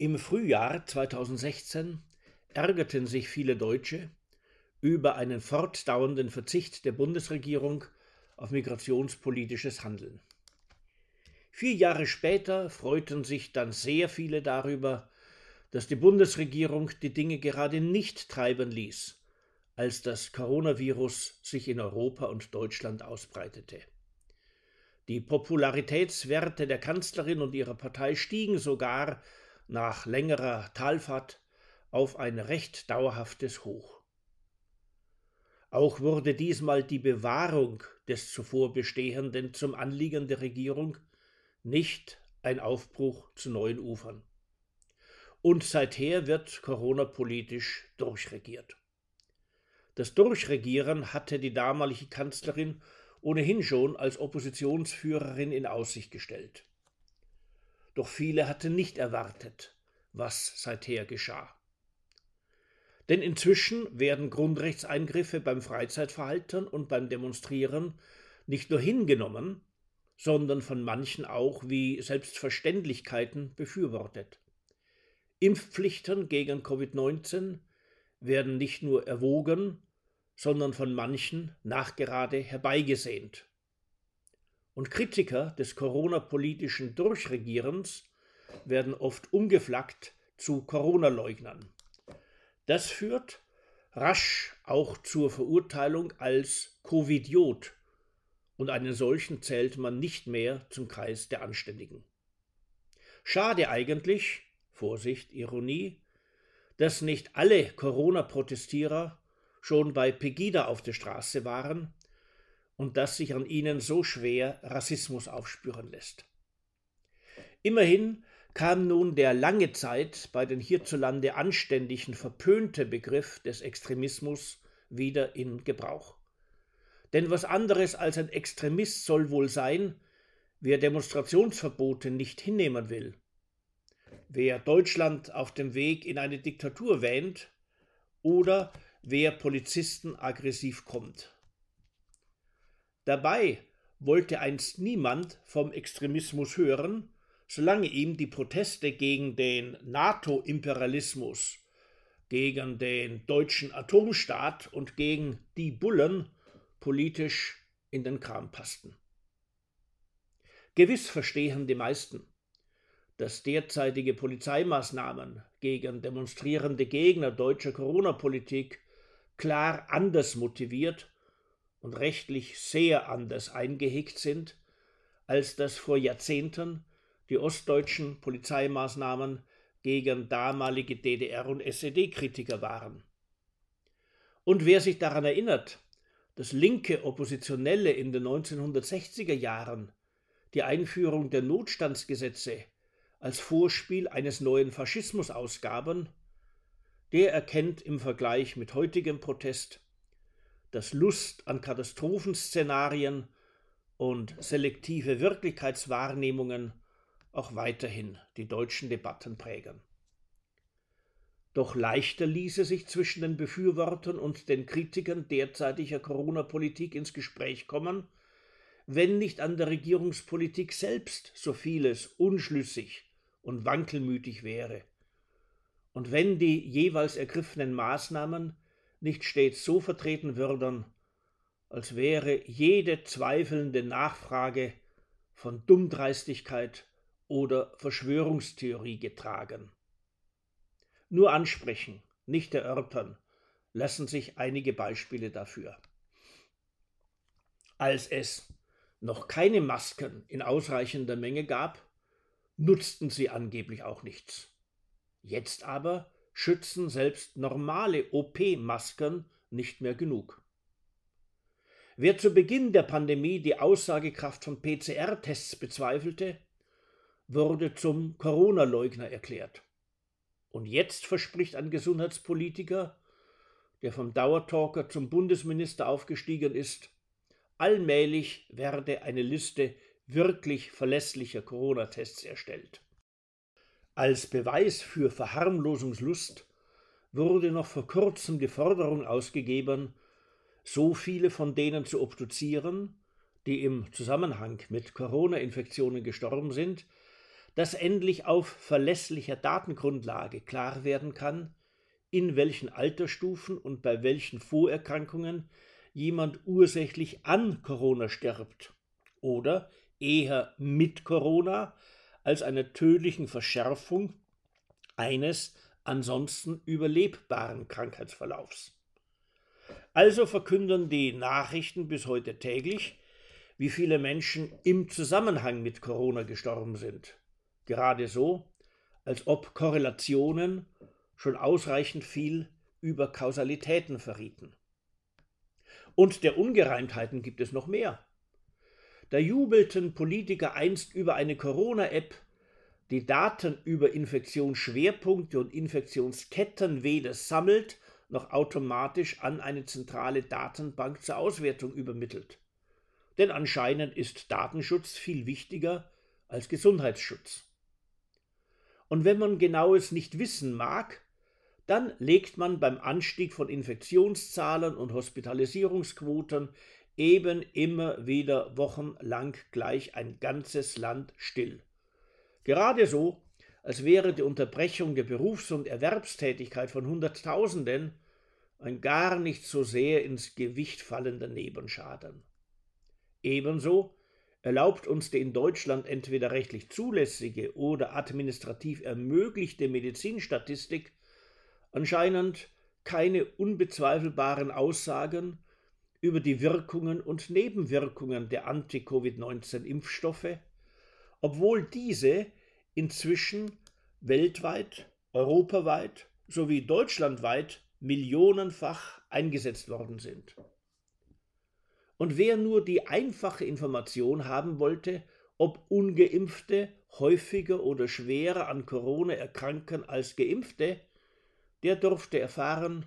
Im Frühjahr 2016 ärgerten sich viele Deutsche über einen fortdauernden Verzicht der Bundesregierung auf migrationspolitisches Handeln. Vier Jahre später freuten sich dann sehr viele darüber, dass die Bundesregierung die Dinge gerade nicht treiben ließ, als das Coronavirus sich in Europa und Deutschland ausbreitete. Die Popularitätswerte der Kanzlerin und ihrer Partei stiegen sogar nach längerer Talfahrt auf ein recht dauerhaftes Hoch. Auch wurde diesmal die Bewahrung des zuvor Bestehenden zum Anliegen der Regierung nicht ein Aufbruch zu neuen Ufern. Und seither wird Corona politisch durchregiert. Das Durchregieren hatte die damalige Kanzlerin ohnehin schon als Oppositionsführerin in Aussicht gestellt. Doch viele hatten nicht erwartet, was seither geschah. Denn inzwischen werden Grundrechtseingriffe beim Freizeitverhalten und beim Demonstrieren nicht nur hingenommen, sondern von manchen auch wie Selbstverständlichkeiten befürwortet. Impfpflichten gegen Covid-19 werden nicht nur erwogen, sondern von manchen nachgerade herbeigesehnt. Und Kritiker des Corona-politischen Durchregierens werden oft umgeflaggt zu Corona-Leugnern. Das führt rasch auch zur Verurteilung als Covidiot und einen solchen zählt man nicht mehr zum Kreis der Anständigen. Schade eigentlich, Vorsicht, Ironie, dass nicht alle Corona-Protestierer schon bei Pegida auf der Straße waren und dass sich an ihnen so schwer Rassismus aufspüren lässt. Immerhin kam nun der lange Zeit bei den hierzulande anständigen verpönte Begriff des Extremismus wieder in Gebrauch. Denn was anderes als ein Extremist soll wohl sein, wer Demonstrationsverbote nicht hinnehmen will. Wer Deutschland auf dem Weg in eine Diktatur wähnt oder wer Polizisten aggressiv kommt. Dabei wollte einst niemand vom Extremismus hören, solange ihm die Proteste gegen den NATO-Imperialismus, gegen den deutschen Atomstaat und gegen die Bullen politisch in den Kram passten. Gewiss verstehen die meisten, dass derzeitige Polizeimaßnahmen gegen demonstrierende Gegner deutscher Corona-Politik klar anders motiviert und rechtlich sehr anders eingehegt sind, als das vor Jahrzehnten die ostdeutschen Polizeimaßnahmen gegen damalige DDR- und SED-Kritiker waren. Und wer sich daran erinnert, dass linke Oppositionelle in den 1960er Jahren die Einführung der Notstandsgesetze als Vorspiel eines neuen Faschismus ausgaben, der erkennt im Vergleich mit heutigem Protest, dass Lust an Katastrophenszenarien und selektive Wirklichkeitswahrnehmungen auch weiterhin die deutschen Debatten prägen. Doch leichter ließe sich zwischen den Befürwortern und den Kritikern derzeitiger Corona-Politik ins Gespräch kommen, wenn nicht an der Regierungspolitik selbst so vieles unschlüssig und wankelmütig wäre. Und wenn die jeweils ergriffenen Maßnahmen nicht stets so vertreten würden, als wäre jede zweifelnde Nachfrage von Dummdreistigkeit oder Verschwörungstheorie getragen. Nur ansprechen, nicht erörtern, lassen sich einige Beispiele dafür. Als es noch keine Masken in ausreichender Menge gab, nutzten sie angeblich auch nichts. Jetzt aber schützen selbst normale OP-Masken nicht mehr genug. Wer zu Beginn der Pandemie die Aussagekraft von PCR-Tests bezweifelte, wurde zum Corona-Leugner erklärt. Und jetzt verspricht ein Gesundheitspolitiker, der vom Dauertalker zum Bundesminister aufgestiegen ist, allmählich werde eine Liste wirklich verlässlicher Corona-Tests erstellt. Als Beweis für Verharmlosungslust wurde noch vor kurzem die Forderung ausgegeben, so viele von denen zu obduzieren, die im Zusammenhang mit Corona-Infektionen gestorben sind, dass endlich auf verlässlicher Datengrundlage klar werden kann, in welchen Altersstufen und bei welchen Vorerkrankungen jemand ursächlich an Corona stirbt oder eher mit Corona als einer tödlichen Verschärfung eines ansonsten überlebbaren Krankheitsverlaufs. Also verkünden die Nachrichten bis heute täglich, wie viele Menschen im Zusammenhang mit Corona gestorben sind. Gerade so, als ob Korrelationen schon ausreichend viel über Kausalitäten verrieten. Und der Ungereimtheiten gibt es noch mehr. Da jubelten Politiker einst über eine Corona-App, die Daten über Infektionsschwerpunkte und Infektionsketten weder sammelt noch automatisch an eine zentrale Datenbank zur Auswertung übermittelt. Denn anscheinend ist Datenschutz viel wichtiger als Gesundheitsschutz. Und wenn man genaues nicht wissen mag, dann legt man beim Anstieg von Infektionszahlen und Hospitalisierungsquoten eben immer wieder wochenlang gleich ein ganzes Land still. Gerade so, als wäre die Unterbrechung der Berufs- und Erwerbstätigkeit von Hunderttausenden ein gar nicht so sehr ins Gewicht fallender Nebenschaden. Ebenso erlaubt uns die in Deutschland entweder rechtlich zulässige oder administrativ ermöglichte Medizinstatistik anscheinend keine unbezweifelbaren Aussagen über die Wirkungen und Nebenwirkungen der Anti-Covid-19-Impfstoffe, obwohl diese inzwischen weltweit, europaweit sowie deutschlandweit millionenfach eingesetzt worden sind. Und wer nur die einfache Information haben wollte, ob ungeimpfte häufiger oder schwerer an Corona erkranken als geimpfte, der durfte erfahren,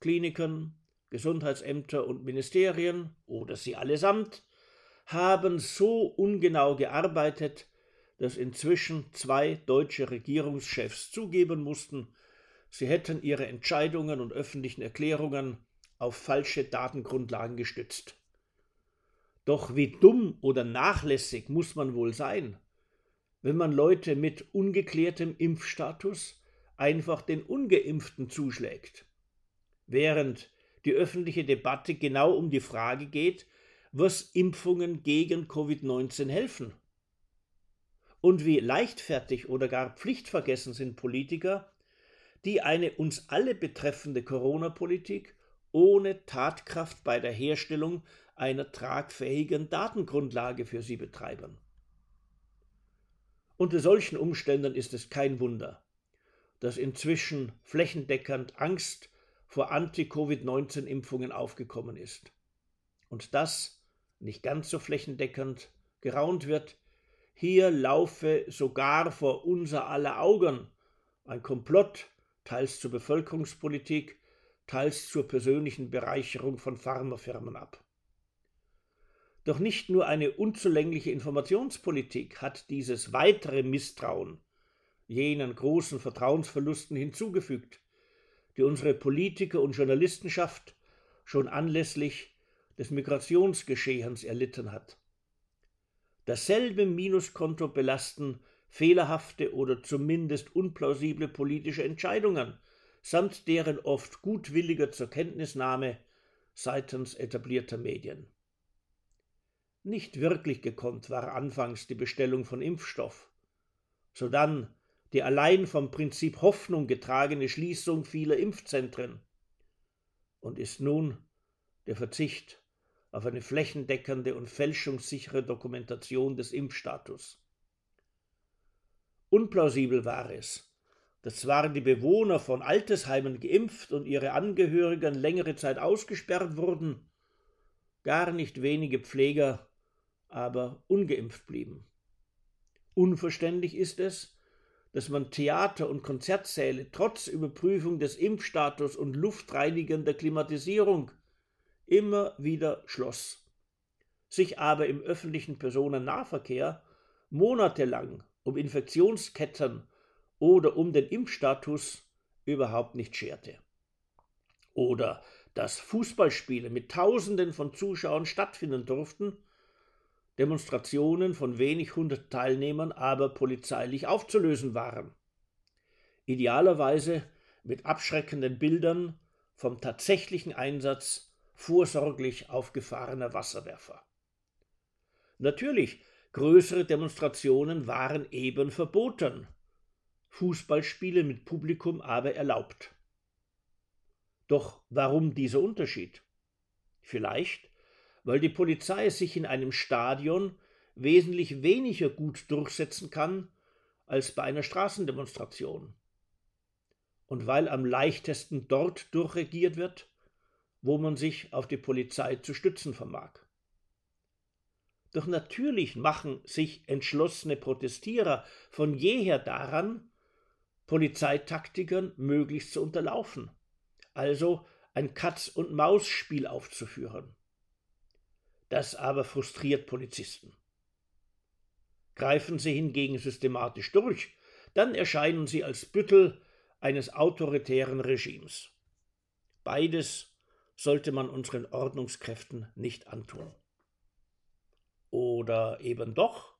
Kliniken, Gesundheitsämter und Ministerien oder sie allesamt haben so ungenau gearbeitet, dass inzwischen zwei deutsche Regierungschefs zugeben mussten, sie hätten ihre Entscheidungen und öffentlichen Erklärungen auf falsche Datengrundlagen gestützt. Doch wie dumm oder nachlässig muss man wohl sein, wenn man Leute mit ungeklärtem Impfstatus einfach den ungeimpften zuschlägt, während die öffentliche Debatte genau um die Frage geht, was Impfungen gegen Covid-19 helfen. Und wie leichtfertig oder gar pflichtvergessen sind Politiker, die eine uns alle betreffende Corona-Politik ohne Tatkraft bei der Herstellung einer tragfähigen Datengrundlage für sie betreiben. Unter solchen Umständen ist es kein Wunder, dass inzwischen flächendeckend Angst vor Anti-Covid-19-Impfungen aufgekommen ist. Und das, nicht ganz so flächendeckend, geraunt wird, hier laufe sogar vor unser aller Augen ein Komplott, teils zur Bevölkerungspolitik, teils zur persönlichen Bereicherung von Pharmafirmen ab. Doch nicht nur eine unzulängliche Informationspolitik hat dieses weitere Misstrauen jenen großen Vertrauensverlusten hinzugefügt, die unsere Politiker und Journalistenschaft schon anlässlich des Migrationsgeschehens erlitten hat. Dasselbe Minuskonto belasten fehlerhafte oder zumindest unplausible politische Entscheidungen samt deren oft gutwilliger zur Kenntnisnahme seitens etablierter Medien. Nicht wirklich gekonnt war anfangs die Bestellung von Impfstoff, sodann die allein vom Prinzip Hoffnung getragene Schließung vieler Impfzentren und ist nun der Verzicht auf eine flächendeckende und fälschungssichere Dokumentation des Impfstatus. Unplausibel war es, dass zwar die Bewohner von Altersheimen geimpft und ihre Angehörigen längere Zeit ausgesperrt wurden, gar nicht wenige Pfleger aber ungeimpft blieben. Unverständlich ist es, dass man Theater und Konzertsäle trotz Überprüfung des Impfstatus und luftreinigender Klimatisierung immer wieder schloss, sich aber im öffentlichen Personennahverkehr monatelang um Infektionsketten oder um den Impfstatus überhaupt nicht scherte. Oder dass Fußballspiele mit Tausenden von Zuschauern stattfinden durften, Demonstrationen von wenig hundert Teilnehmern aber polizeilich aufzulösen waren. Idealerweise mit abschreckenden Bildern vom tatsächlichen Einsatz vorsorglich aufgefahrener Wasserwerfer. Natürlich, größere Demonstrationen waren eben verboten, Fußballspiele mit Publikum aber erlaubt. Doch warum dieser Unterschied? Vielleicht, weil die Polizei sich in einem Stadion wesentlich weniger gut durchsetzen kann als bei einer Straßendemonstration. Und weil am leichtesten dort durchregiert wird, wo man sich auf die Polizei zu stützen vermag. Doch natürlich machen sich entschlossene Protestierer von jeher daran, Polizeitaktikern möglichst zu unterlaufen, also ein Katz-und-Maus-Spiel aufzuführen. Das aber frustriert Polizisten. Greifen sie hingegen systematisch durch, dann erscheinen sie als Büttel eines autoritären Regimes. Beides sollte man unseren Ordnungskräften nicht antun. Oder eben doch,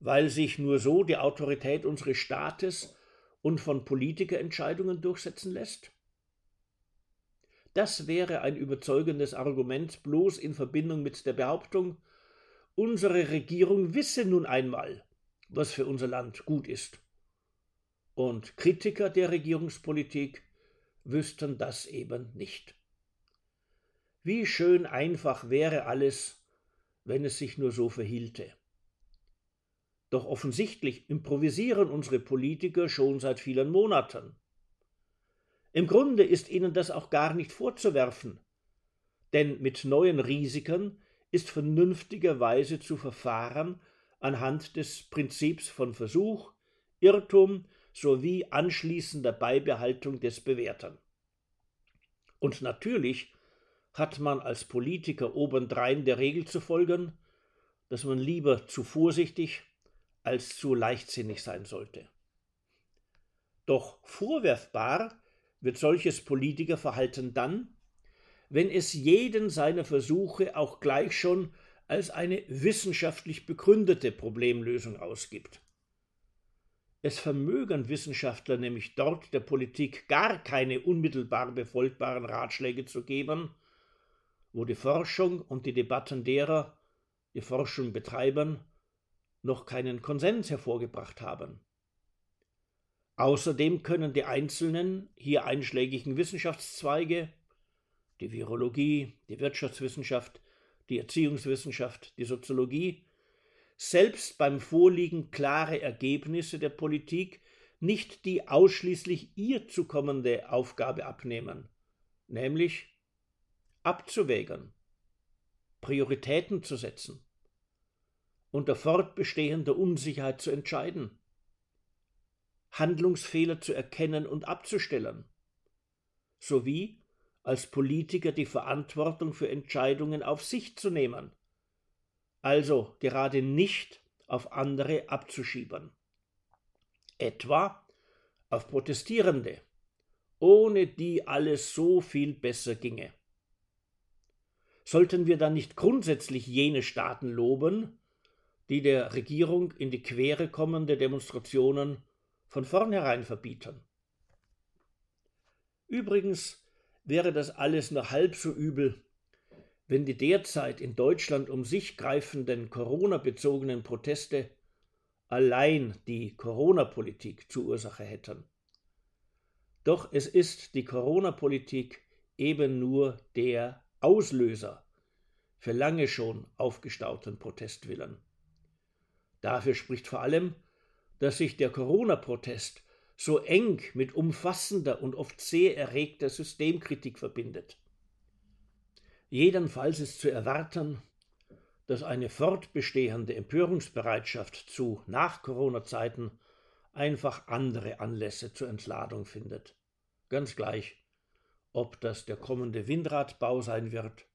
weil sich nur so die Autorität unseres Staates und von Politikerentscheidungen durchsetzen lässt? Das wäre ein überzeugendes Argument bloß in Verbindung mit der Behauptung, unsere Regierung wisse nun einmal, was für unser Land gut ist. Und Kritiker der Regierungspolitik wüssten das eben nicht. Wie schön einfach wäre alles, wenn es sich nur so verhielte. Doch offensichtlich improvisieren unsere Politiker schon seit vielen Monaten. Im Grunde ist ihnen das auch gar nicht vorzuwerfen, denn mit neuen Risiken ist vernünftigerweise zu verfahren anhand des Prinzips von Versuch, Irrtum sowie anschließender Beibehaltung des Bewährten. Und natürlich hat man als Politiker obendrein der Regel zu folgen, dass man lieber zu vorsichtig als zu leichtsinnig sein sollte. Doch vorwerfbar wird solches Politikerverhalten dann, wenn es jeden seiner Versuche auch gleich schon als eine wissenschaftlich begründete Problemlösung ausgibt. Es vermögen Wissenschaftler nämlich dort der Politik gar keine unmittelbar befolgbaren Ratschläge zu geben, wo die Forschung und die Debatten derer, die Forschung betreiben, noch keinen Konsens hervorgebracht haben. Außerdem können die einzelnen hier einschlägigen Wissenschaftszweige, die Virologie, die Wirtschaftswissenschaft, die Erziehungswissenschaft, die Soziologie, selbst beim Vorliegen klarer Ergebnisse der Politik nicht die ausschließlich ihr zukommende Aufgabe abnehmen, nämlich abzuwägen, Prioritäten zu setzen, unter fortbestehender Unsicherheit zu entscheiden Handlungsfehler zu erkennen und abzustellen, sowie als Politiker die Verantwortung für Entscheidungen auf sich zu nehmen, also gerade nicht auf andere abzuschieben, etwa auf Protestierende, ohne die alles so viel besser ginge. Sollten wir dann nicht grundsätzlich jene Staaten loben, die der Regierung in die Quere kommende Demonstrationen von vornherein verbieten. Übrigens wäre das alles nur halb so übel, wenn die derzeit in Deutschland um sich greifenden Corona-bezogenen Proteste allein die Corona-Politik zur Ursache hätten. Doch es ist die Corona-Politik eben nur der Auslöser für lange schon aufgestauten Protestwillen. Dafür spricht vor allem, dass sich der Corona-Protest so eng mit umfassender und oft sehr erregter Systemkritik verbindet. Jedenfalls ist zu erwarten, dass eine fortbestehende Empörungsbereitschaft zu Nach-Corona-Zeiten einfach andere Anlässe zur Entladung findet. Ganz gleich, ob das der kommende Windradbau sein wird,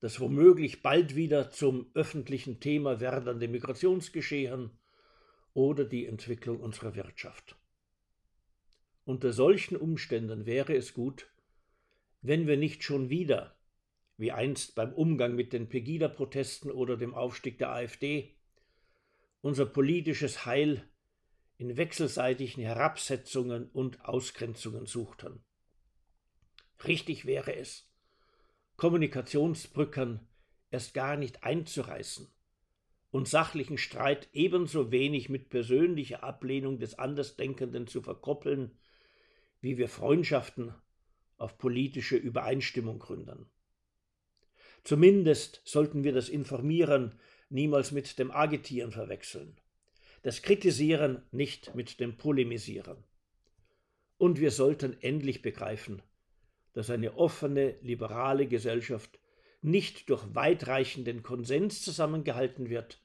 das womöglich bald wieder zum öffentlichen Thema werdende Migrationsgeschehen oder die Entwicklung unserer Wirtschaft. Unter solchen Umständen wäre es gut, wenn wir nicht schon wieder wie einst beim Umgang mit den Pegida-Protesten oder dem Aufstieg der AfD, unser politisches Heil in wechselseitigen Herabsetzungen und Ausgrenzungen suchten. Richtig wäre es, Kommunikationsbrücken erst gar nicht einzureißen und sachlichen Streit ebenso wenig mit persönlicher Ablehnung des Andersdenkenden zu verkoppeln, wie wir Freundschaften auf politische Übereinstimmung gründen. Zumindest sollten wir das Informieren niemals mit dem Agitieren verwechseln, das Kritisieren nicht mit dem Polemisieren. Und wir sollten endlich begreifen, dass eine offene, liberale Gesellschaft nicht durch weitreichenden Konsens zusammengehalten wird,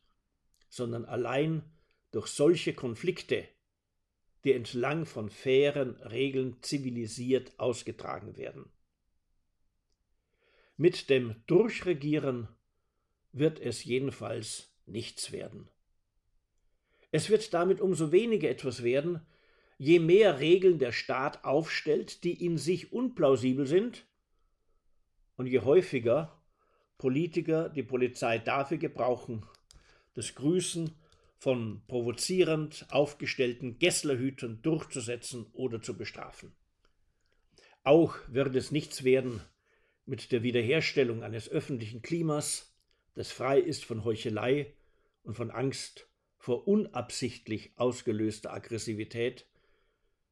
sondern allein durch solche Konflikte, die entlang von fairen Regeln zivilisiert ausgetragen werden. Mit dem Durchregieren wird es jedenfalls nichts werden. Es wird damit umso weniger etwas werden, je mehr Regeln der Staat aufstellt, die in sich unplausibel sind, und je häufiger Politiker die Polizei dafür gebrauchen, das Grüßen von provozierend aufgestellten Gesslerhütern durchzusetzen oder zu bestrafen. Auch wird es nichts werden mit der Wiederherstellung eines öffentlichen Klimas, das frei ist von Heuchelei und von Angst vor unabsichtlich ausgelöster Aggressivität,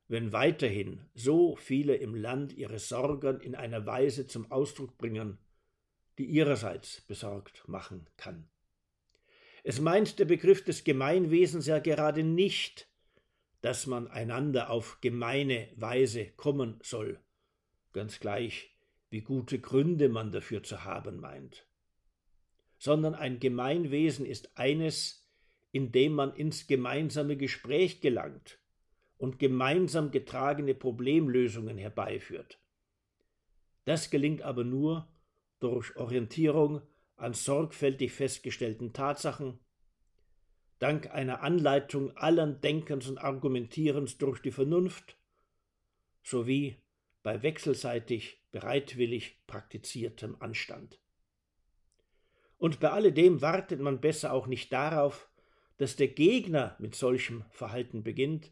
wenn weiterhin so viele im Land ihre Sorgen in einer Weise zum Ausdruck bringen, die ihrerseits besorgt machen kann. Es meint der Begriff des Gemeinwesens ja gerade nicht, dass man einander auf gemeine Weise kommen soll, ganz gleich, wie gute Gründe man dafür zu haben meint, sondern ein Gemeinwesen ist eines, in dem man ins gemeinsame Gespräch gelangt und gemeinsam getragene Problemlösungen herbeiführt. Das gelingt aber nur durch Orientierung an sorgfältig festgestellten Tatsachen, dank einer Anleitung allen Denkens und Argumentierens durch die Vernunft, sowie bei wechselseitig bereitwillig praktiziertem Anstand. Und bei alledem wartet man besser auch nicht darauf, dass der Gegner mit solchem Verhalten beginnt,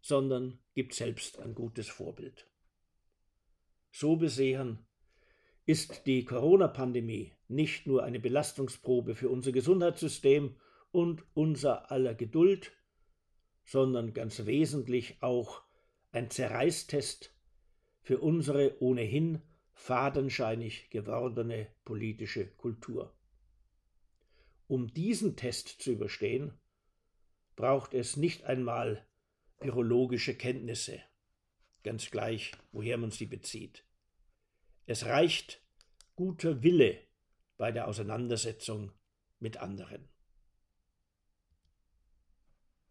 sondern gibt selbst ein gutes Vorbild. So besehen ist die Corona-Pandemie nicht nur eine Belastungsprobe für unser Gesundheitssystem und unser aller Geduld, sondern ganz wesentlich auch ein Zerreißtest für unsere ohnehin fadenscheinig gewordene politische Kultur. Um diesen Test zu überstehen, braucht es nicht einmal virologische Kenntnisse, ganz gleich, woher man sie bezieht. Es reicht guter Wille bei der Auseinandersetzung mit anderen.